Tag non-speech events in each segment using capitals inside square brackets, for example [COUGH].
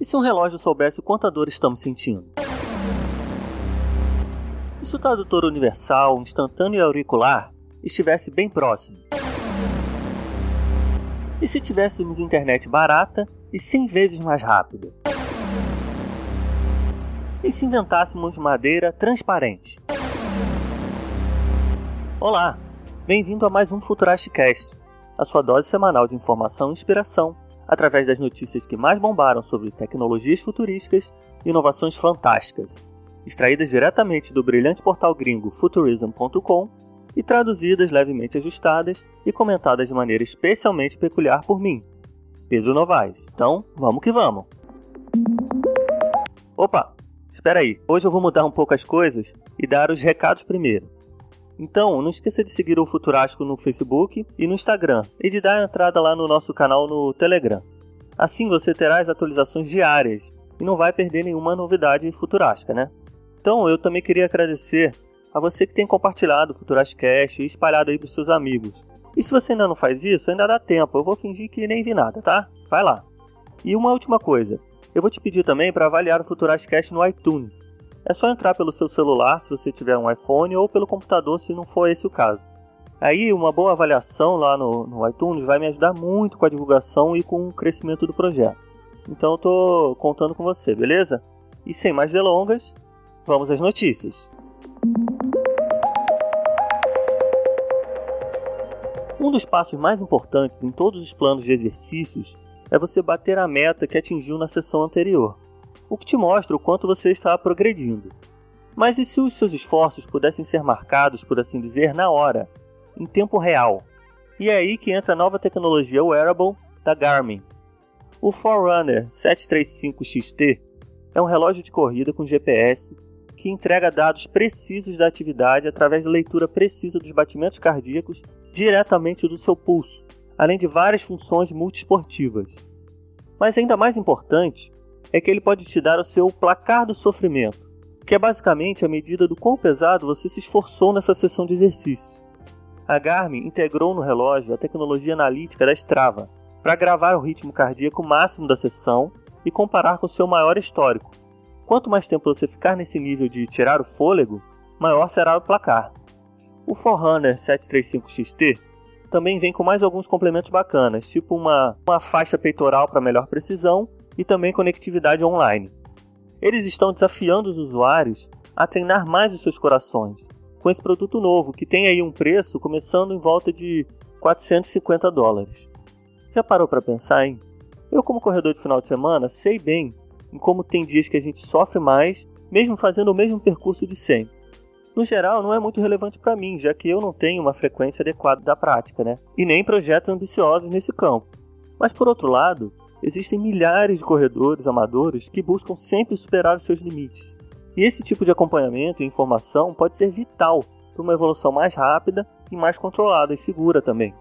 E se um relógio soubesse quanta dor estamos sentindo? E se o tradutor universal, instantâneo e auricular estivesse bem próximo? E se tivéssemos internet barata e 100 vezes mais rápida? E se inventássemos madeira transparente? Olá, bem-vindo a mais um Futurastcast, a sua dose semanal de informação e inspiração através das notícias que mais bombaram sobre tecnologias futurísticas e inovações fantásticas, extraídas diretamente do brilhante portal gringo futurism.com e traduzidas levemente ajustadas e comentadas de maneira especialmente peculiar por mim, Pedro Novaes. Então, vamos que vamos! Opa, espera aí, hoje eu vou mudar um pouco as coisas e dar os recados primeiro. Então, não esqueça de seguir o Futurástico no Facebook e no Instagram e de dar entrada lá no nosso canal no Telegram. Assim você terá as atualizações diárias e não vai perder nenhuma novidade futurástica, né? Então, eu também queria agradecer a você que tem compartilhado o Futurastcast e espalhado aí para seus amigos. E se você ainda não faz isso, ainda dá tempo. Eu vou fingir que nem vi nada, tá? Vai lá. E uma última coisa. Eu vou te pedir também para avaliar o Futurastcast no iTunes. É só entrar pelo seu celular se você tiver um iPhone ou pelo computador se não for esse o caso. Aí uma boa avaliação lá no, no iTunes vai me ajudar muito com a divulgação e com o crescimento do projeto. Então eu tô contando com você, beleza? E sem mais delongas, vamos às notícias. Um dos passos mais importantes em todos os planos de exercícios é você bater a meta que atingiu na sessão anterior o que te mostra o quanto você está progredindo. Mas e se os seus esforços pudessem ser marcados, por assim dizer, na hora, em tempo real? E é aí que entra a nova tecnologia wearable da Garmin. O Forerunner 735XT é um relógio de corrida com GPS que entrega dados precisos da atividade através da leitura precisa dos batimentos cardíacos diretamente do seu pulso, além de várias funções multiesportivas. Mas ainda mais importante é que ele pode te dar o seu placar do sofrimento, que é basicamente a medida do quão pesado você se esforçou nessa sessão de exercícios. A Garmin integrou no relógio a tecnologia analítica da Strava para gravar o ritmo cardíaco máximo da sessão e comparar com o seu maior histórico. Quanto mais tempo você ficar nesse nível de tirar o fôlego, maior será o placar. O Forerunner 735XT também vem com mais alguns complementos bacanas, tipo uma, uma faixa peitoral para melhor precisão e também conectividade online. Eles estão desafiando os usuários a treinar mais os seus corações com esse produto novo que tem aí um preço começando em volta de 450 dólares. Já parou para pensar, hein? Eu, como corredor de final de semana, sei bem em como tem dias que a gente sofre mais, mesmo fazendo o mesmo percurso de sempre. No geral, não é muito relevante para mim, já que eu não tenho uma frequência adequada da prática, né? E nem projetos ambiciosos nesse campo. Mas por outro lado, existem milhares de corredores amadores que buscam sempre superar os seus limites. E esse tipo de acompanhamento e informação pode ser vital para uma evolução mais rápida e mais controlada e segura também.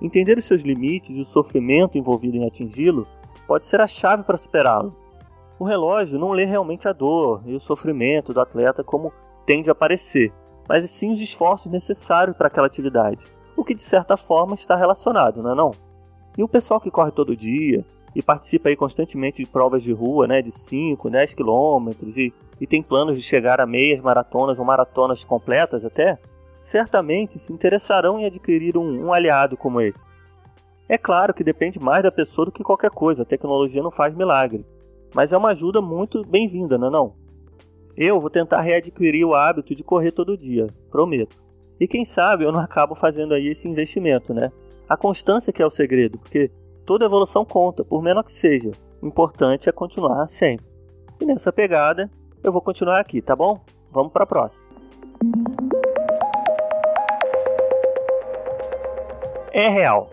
Entender os seus limites e o sofrimento envolvido em atingi-lo pode ser a chave para superá-lo. O relógio não lê realmente a dor e o sofrimento do atleta como tende a parecer, mas sim os esforços necessários para aquela atividade, o que de certa forma está relacionado, não é não? E o pessoal que corre todo dia, e participa aí constantemente de provas de rua, né, de 5, 10 quilômetros e, e tem planos de chegar a meias maratonas ou maratonas completas até, certamente se interessarão em adquirir um, um aliado como esse. É claro que depende mais da pessoa do que qualquer coisa, a tecnologia não faz milagre, mas é uma ajuda muito bem-vinda, não é não? Eu vou tentar readquirir o hábito de correr todo dia, prometo. E quem sabe eu não acabo fazendo aí esse investimento, né? A constância que é o segredo, porque Toda evolução conta, por menor que seja. O importante é continuar sempre. E nessa pegada, eu vou continuar aqui, tá bom? Vamos para a próxima. É real.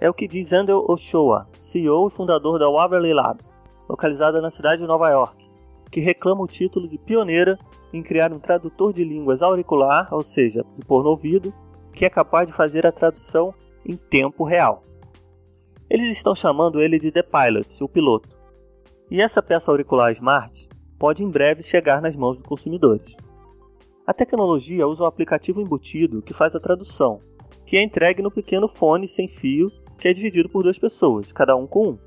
É o que diz Andrew Ochoa, CEO e fundador da Waverly Labs, localizada na cidade de Nova York, que reclama o título de pioneira em criar um tradutor de línguas auricular, ou seja, de pôr no ouvido, que é capaz de fazer a tradução em tempo real. Eles estão chamando ele de The Pilot, o piloto. E essa peça auricular Smart pode em breve chegar nas mãos dos consumidores. A tecnologia usa um aplicativo embutido que faz a tradução, que é entregue no pequeno fone sem fio que é dividido por duas pessoas, cada um com um.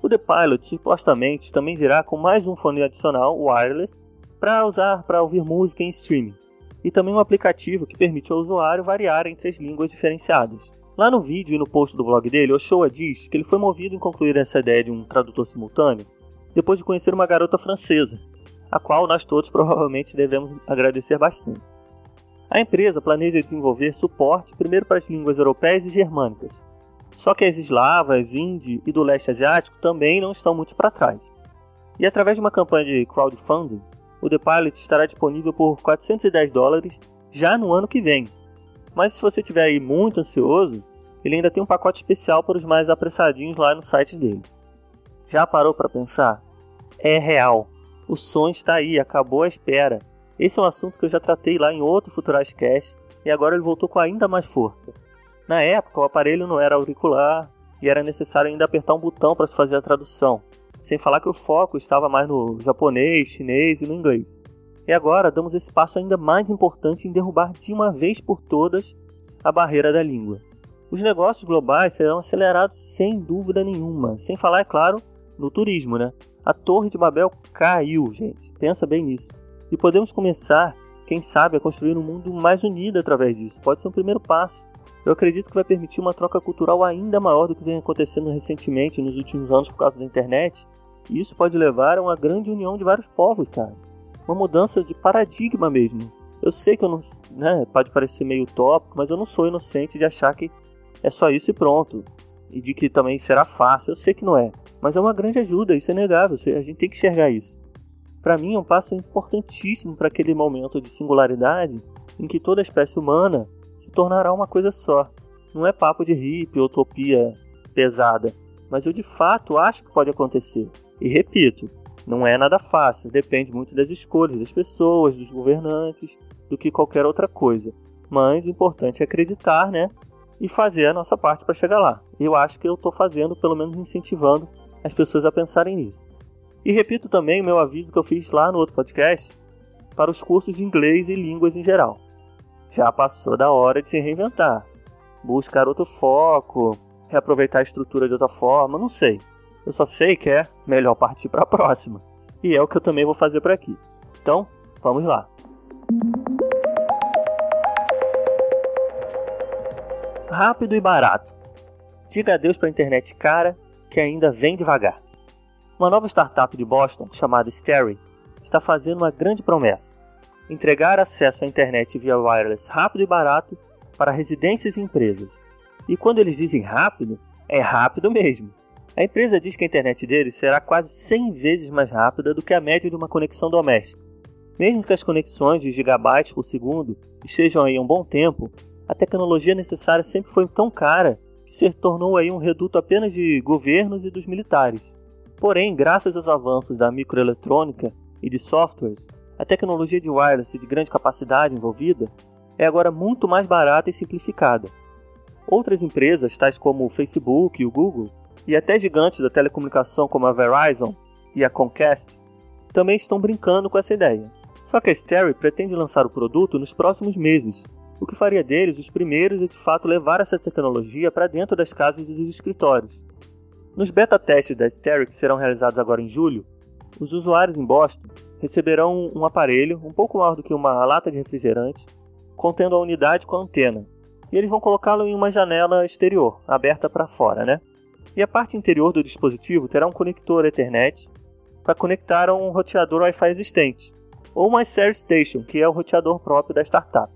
O The Pilot supostamente também virá com mais um fone adicional wireless para usar para ouvir música em streaming, e também um aplicativo que permite ao usuário variar entre as línguas diferenciadas. Lá no vídeo e no post do blog dele, Ochoa diz que ele foi movido em concluir essa ideia de um tradutor simultâneo depois de conhecer uma garota francesa, a qual nós todos provavelmente devemos agradecer bastante. A empresa planeja desenvolver suporte primeiro para as línguas europeias e germânicas, só que as eslavas, hindi e do leste asiático também não estão muito para trás. E através de uma campanha de crowdfunding, o The Pilot estará disponível por 410 dólares já no ano que vem. Mas se você estiver aí muito ansioso, ele ainda tem um pacote especial para os mais apressadinhos lá no site dele. Já parou para pensar? É real. O som está aí, acabou a espera. Esse é um assunto que eu já tratei lá em outro Futurascast e agora ele voltou com ainda mais força. Na época, o aparelho não era auricular e era necessário ainda apertar um botão para se fazer a tradução, sem falar que o foco estava mais no japonês, chinês e no inglês. E agora damos esse passo ainda mais importante em derrubar de uma vez por todas a barreira da língua. Os negócios globais serão acelerados sem dúvida nenhuma, sem falar, é claro, no turismo, né? A Torre de Babel caiu, gente. Pensa bem nisso. E podemos começar, quem sabe, a construir um mundo mais unido através disso. Pode ser um primeiro passo eu acredito que vai permitir uma troca cultural ainda maior do que vem acontecendo recentemente nos últimos anos por causa da internet. E isso pode levar a uma grande união de vários povos, cara. Uma mudança de paradigma mesmo. Eu sei que eu não, né, pode parecer meio utópico, mas eu não sou inocente de achar que é só isso e pronto. E de que também será fácil. Eu sei que não é, mas é uma grande ajuda, isso é negável, a gente tem que enxergar isso. Para mim é um passo importantíssimo para aquele momento de singularidade em que toda a espécie humana se tornará uma coisa só. Não é papo de hippie, utopia pesada, mas eu de fato acho que pode acontecer. E repito, não é nada fácil, depende muito das escolhas das pessoas, dos governantes, do que qualquer outra coisa. Mas o importante é acreditar, né? E fazer a nossa parte para chegar lá. Eu acho que eu estou fazendo, pelo menos incentivando as pessoas a pensarem nisso. E repito também o meu aviso que eu fiz lá no outro podcast para os cursos de inglês e línguas em geral já passou da hora de se reinventar. Buscar outro foco, reaproveitar a estrutura de outra forma, não sei. Eu só sei que é melhor partir para a próxima. E é o que eu também vou fazer por aqui. Então, vamos lá. Rápido e barato. Diga adeus para a internet cara que ainda vem devagar. Uma nova startup de Boston chamada Sterry está fazendo uma grande promessa entregar acesso à internet via wireless rápido e barato para residências e empresas. E quando eles dizem rápido, é rápido mesmo. A empresa diz que a internet deles será quase 100 vezes mais rápida do que a média de uma conexão doméstica. Mesmo que as conexões de gigabytes por segundo estejam aí há um bom tempo, a tecnologia necessária sempre foi tão cara que se tornou aí um reduto apenas de governos e dos militares. Porém, graças aos avanços da microeletrônica e de softwares, a tecnologia de wireless de grande capacidade envolvida é agora muito mais barata e simplificada. Outras empresas, tais como o Facebook e o Google, e até gigantes da telecomunicação como a Verizon e a Comcast, também estão brincando com essa ideia. Só que a Sterry pretende lançar o produto nos próximos meses, o que faria deles os primeiros a de fato levar essa tecnologia para dentro das casas e dos escritórios. Nos beta testes da Sterry, que serão realizados agora em julho, os usuários em Boston receberão um aparelho um pouco maior do que uma lata de refrigerante, contendo a unidade com a antena. E eles vão colocá-lo em uma janela exterior, aberta para fora, né? E a parte interior do dispositivo terá um conector Ethernet para conectar a um roteador Wi-Fi existente, ou uma Share Station, que é o roteador próprio da startup.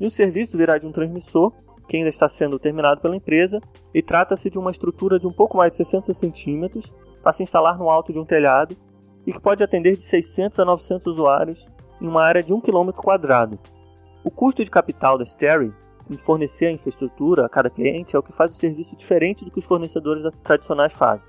E o serviço virá de um transmissor, que ainda está sendo terminado pela empresa, e trata-se de uma estrutura de um pouco mais de 60 centímetros para se instalar no alto de um telhado e que pode atender de 600 a 900 usuários em uma área de 1 km quadrado. O custo de capital da Sterry em fornecer a infraestrutura a cada cliente é o que faz o serviço diferente do que os fornecedores tradicionais fazem.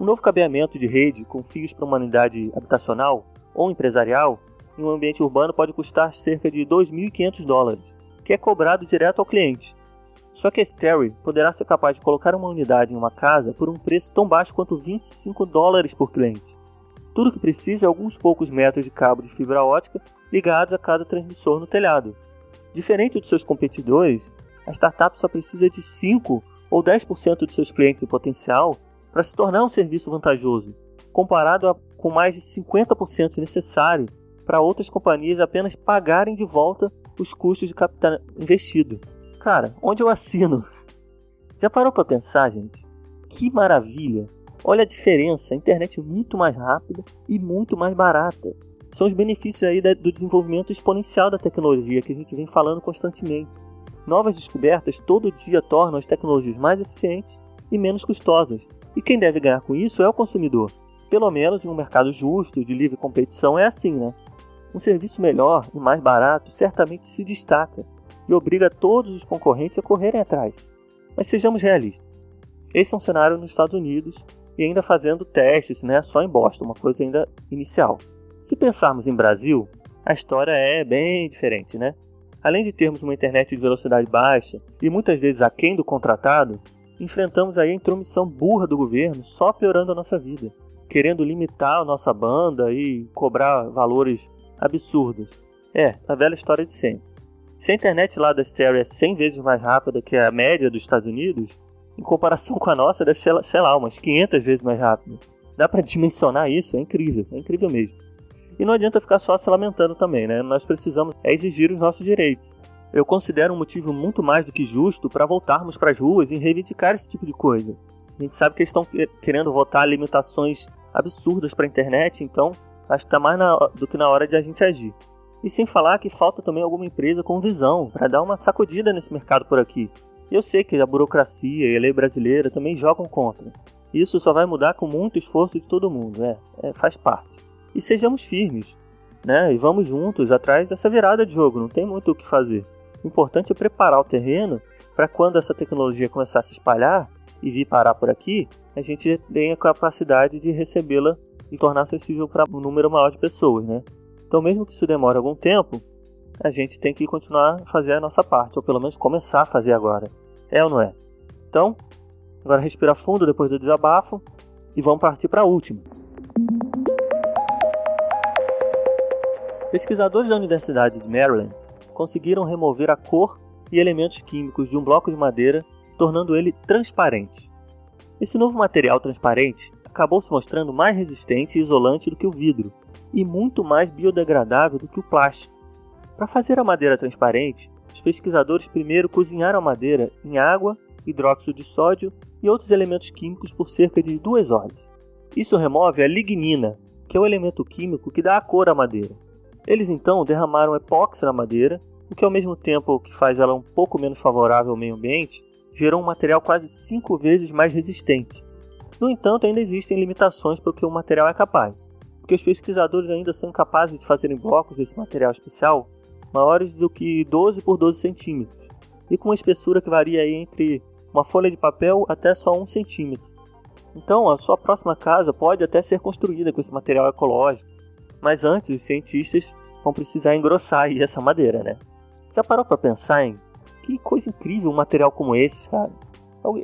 Um novo cabeamento de rede com fios para uma unidade habitacional ou empresarial em um ambiente urbano pode custar cerca de 2.500 dólares, que é cobrado direto ao cliente. Só que a Sterry poderá ser capaz de colocar uma unidade em uma casa por um preço tão baixo quanto 25 dólares por cliente. Tudo que precisa é alguns poucos metros de cabo de fibra ótica ligados a cada transmissor no telhado. Diferente dos seus competidores, a startup só precisa de 5 ou 10% de seus clientes em potencial para se tornar um serviço vantajoso, comparado a, com mais de 50% necessário para outras companhias apenas pagarem de volta os custos de capital investido. Cara, onde eu assino? Já parou para pensar, gente? Que maravilha! Olha a diferença, a internet é muito mais rápida e muito mais barata. São os benefícios aí do desenvolvimento exponencial da tecnologia que a gente vem falando constantemente. Novas descobertas todo dia tornam as tecnologias mais eficientes e menos custosas. E quem deve ganhar com isso é o consumidor. Pelo menos em um mercado justo, de livre competição, é assim, né? Um serviço melhor e mais barato certamente se destaca e obriga todos os concorrentes a correrem atrás. Mas sejamos realistas. Esse é um cenário nos Estados Unidos e ainda fazendo testes, né, só em Boston, uma coisa ainda inicial. Se pensarmos em Brasil, a história é bem diferente, né? Além de termos uma internet de velocidade baixa e muitas vezes aquém do contratado, enfrentamos aí a intromissão burra do governo só piorando a nossa vida, querendo limitar a nossa banda e cobrar valores absurdos. É, a velha história de sempre. Se a internet lá da Stereo é 100 vezes mais rápida que a média dos Estados Unidos, em comparação com a nossa deve ser, sei lá, umas 500 vezes mais rápida. Dá para [LAUGHS] dimensionar isso? É incrível, é incrível mesmo. E não adianta ficar só se lamentando também, né? Nós precisamos exigir os nossos direitos. Eu considero um motivo muito mais do que justo para voltarmos para as ruas e reivindicar esse tipo de coisa. A gente sabe que eles estão querendo votar limitações absurdas para a internet, então acho que está mais na, do que na hora de a gente agir. E sem falar que falta também alguma empresa com visão para dar uma sacudida nesse mercado por aqui. Eu sei que a burocracia e a lei brasileira também jogam contra. Isso só vai mudar com muito esforço de todo mundo, é, é faz parte. E sejamos firmes, né? E vamos juntos atrás dessa virada de jogo, não tem muito o que fazer. O importante é preparar o terreno para quando essa tecnologia começar a se espalhar e vir parar por aqui, a gente tenha capacidade de recebê-la e tornar acessível para um número maior de pessoas, né? Então, mesmo que isso demore algum tempo, a gente tem que continuar a fazer a nossa parte, ou pelo menos começar a fazer agora. É ou não é? Então, agora respira fundo depois do desabafo e vamos partir para a última. Pesquisadores da Universidade de Maryland conseguiram remover a cor e elementos químicos de um bloco de madeira, tornando ele transparente. Esse novo material transparente acabou se mostrando mais resistente e isolante do que o vidro e muito mais biodegradável do que o plástico. Para fazer a madeira transparente, os pesquisadores primeiro cozinharam a madeira em água, hidróxido de sódio e outros elementos químicos por cerca de duas horas. Isso remove a lignina, que é o elemento químico que dá a cor à madeira. Eles então derramaram epóxi na madeira, o que ao mesmo tempo que faz ela um pouco menos favorável ao meio ambiente, gerou um material quase cinco vezes mais resistente. No entanto, ainda existem limitações para o que o material é capaz, porque os pesquisadores ainda são incapazes de fazerem blocos desse material especial maiores do que 12 por 12 centímetros, e com uma espessura que varia entre uma folha de papel até só 1 centímetro. Então, a sua próxima casa pode até ser construída com esse material ecológico, mas antes, os cientistas vão precisar engrossar aí essa madeira, né? Já parou para pensar em que coisa incrível um material como esse, cara?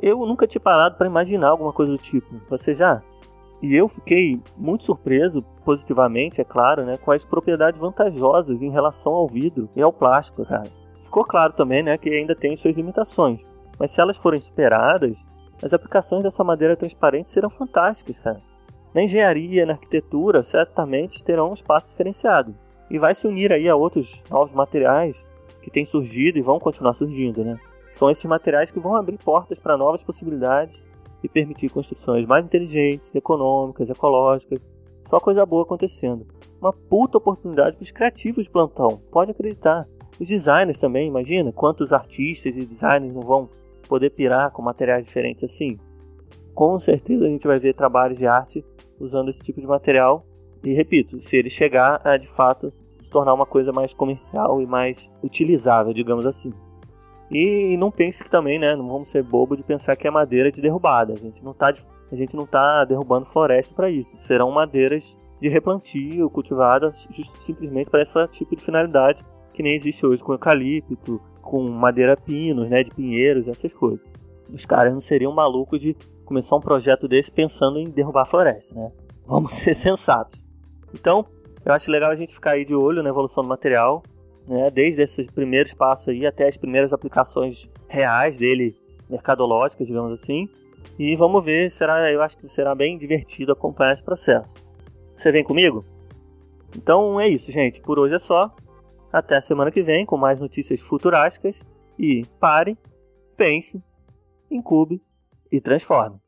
Eu, nunca tinha parado para imaginar alguma coisa do tipo. Você já? E eu fiquei muito surpreso, positivamente, é claro, né, com as propriedades vantajosas em relação ao vidro e ao plástico, cara. Ficou claro também, né, que ainda tem suas limitações, mas se elas forem superadas, as aplicações dessa madeira transparente serão fantásticas, cara na engenharia, na arquitetura, certamente terão um espaço diferenciado. E vai se unir aí a outros novos materiais que têm surgido e vão continuar surgindo, né? São esses materiais que vão abrir portas para novas possibilidades e permitir construções mais inteligentes, econômicas, ecológicas. Só coisa boa acontecendo. Uma puta oportunidade para os criativos de plantão, pode acreditar. Os designers também, imagina quantos artistas e designers não vão poder pirar com materiais diferentes assim. Com certeza a gente vai ver trabalhos de arte usando esse tipo de material. E repito, se ele chegar a de fato se tornar uma coisa mais comercial e mais utilizável, digamos assim. E não pense que também, né, não vamos ser bobo de pensar que é madeira de derrubada. A gente não está a gente não tá derrubando floresta para isso. Serão madeiras de replantio cultivadas simplesmente para esse tipo de finalidade que nem existe hoje com eucalipto, com madeira pinos, né, de pinheiros, essas coisas. Os caras não seriam malucos de começar um projeto desse pensando em derrubar a floresta, né? Vamos [LAUGHS] ser sensatos. Então, eu acho legal a gente ficar aí de olho na evolução do material, né? Desde esses primeiros passos aí até as primeiras aplicações reais dele, mercadológicas, digamos assim. E vamos ver, será, eu acho que será bem divertido acompanhar esse processo. Você vem comigo? Então é isso, gente. Por hoje é só. Até a semana que vem com mais notícias futurásticas. E pare, pense, incube e transforme.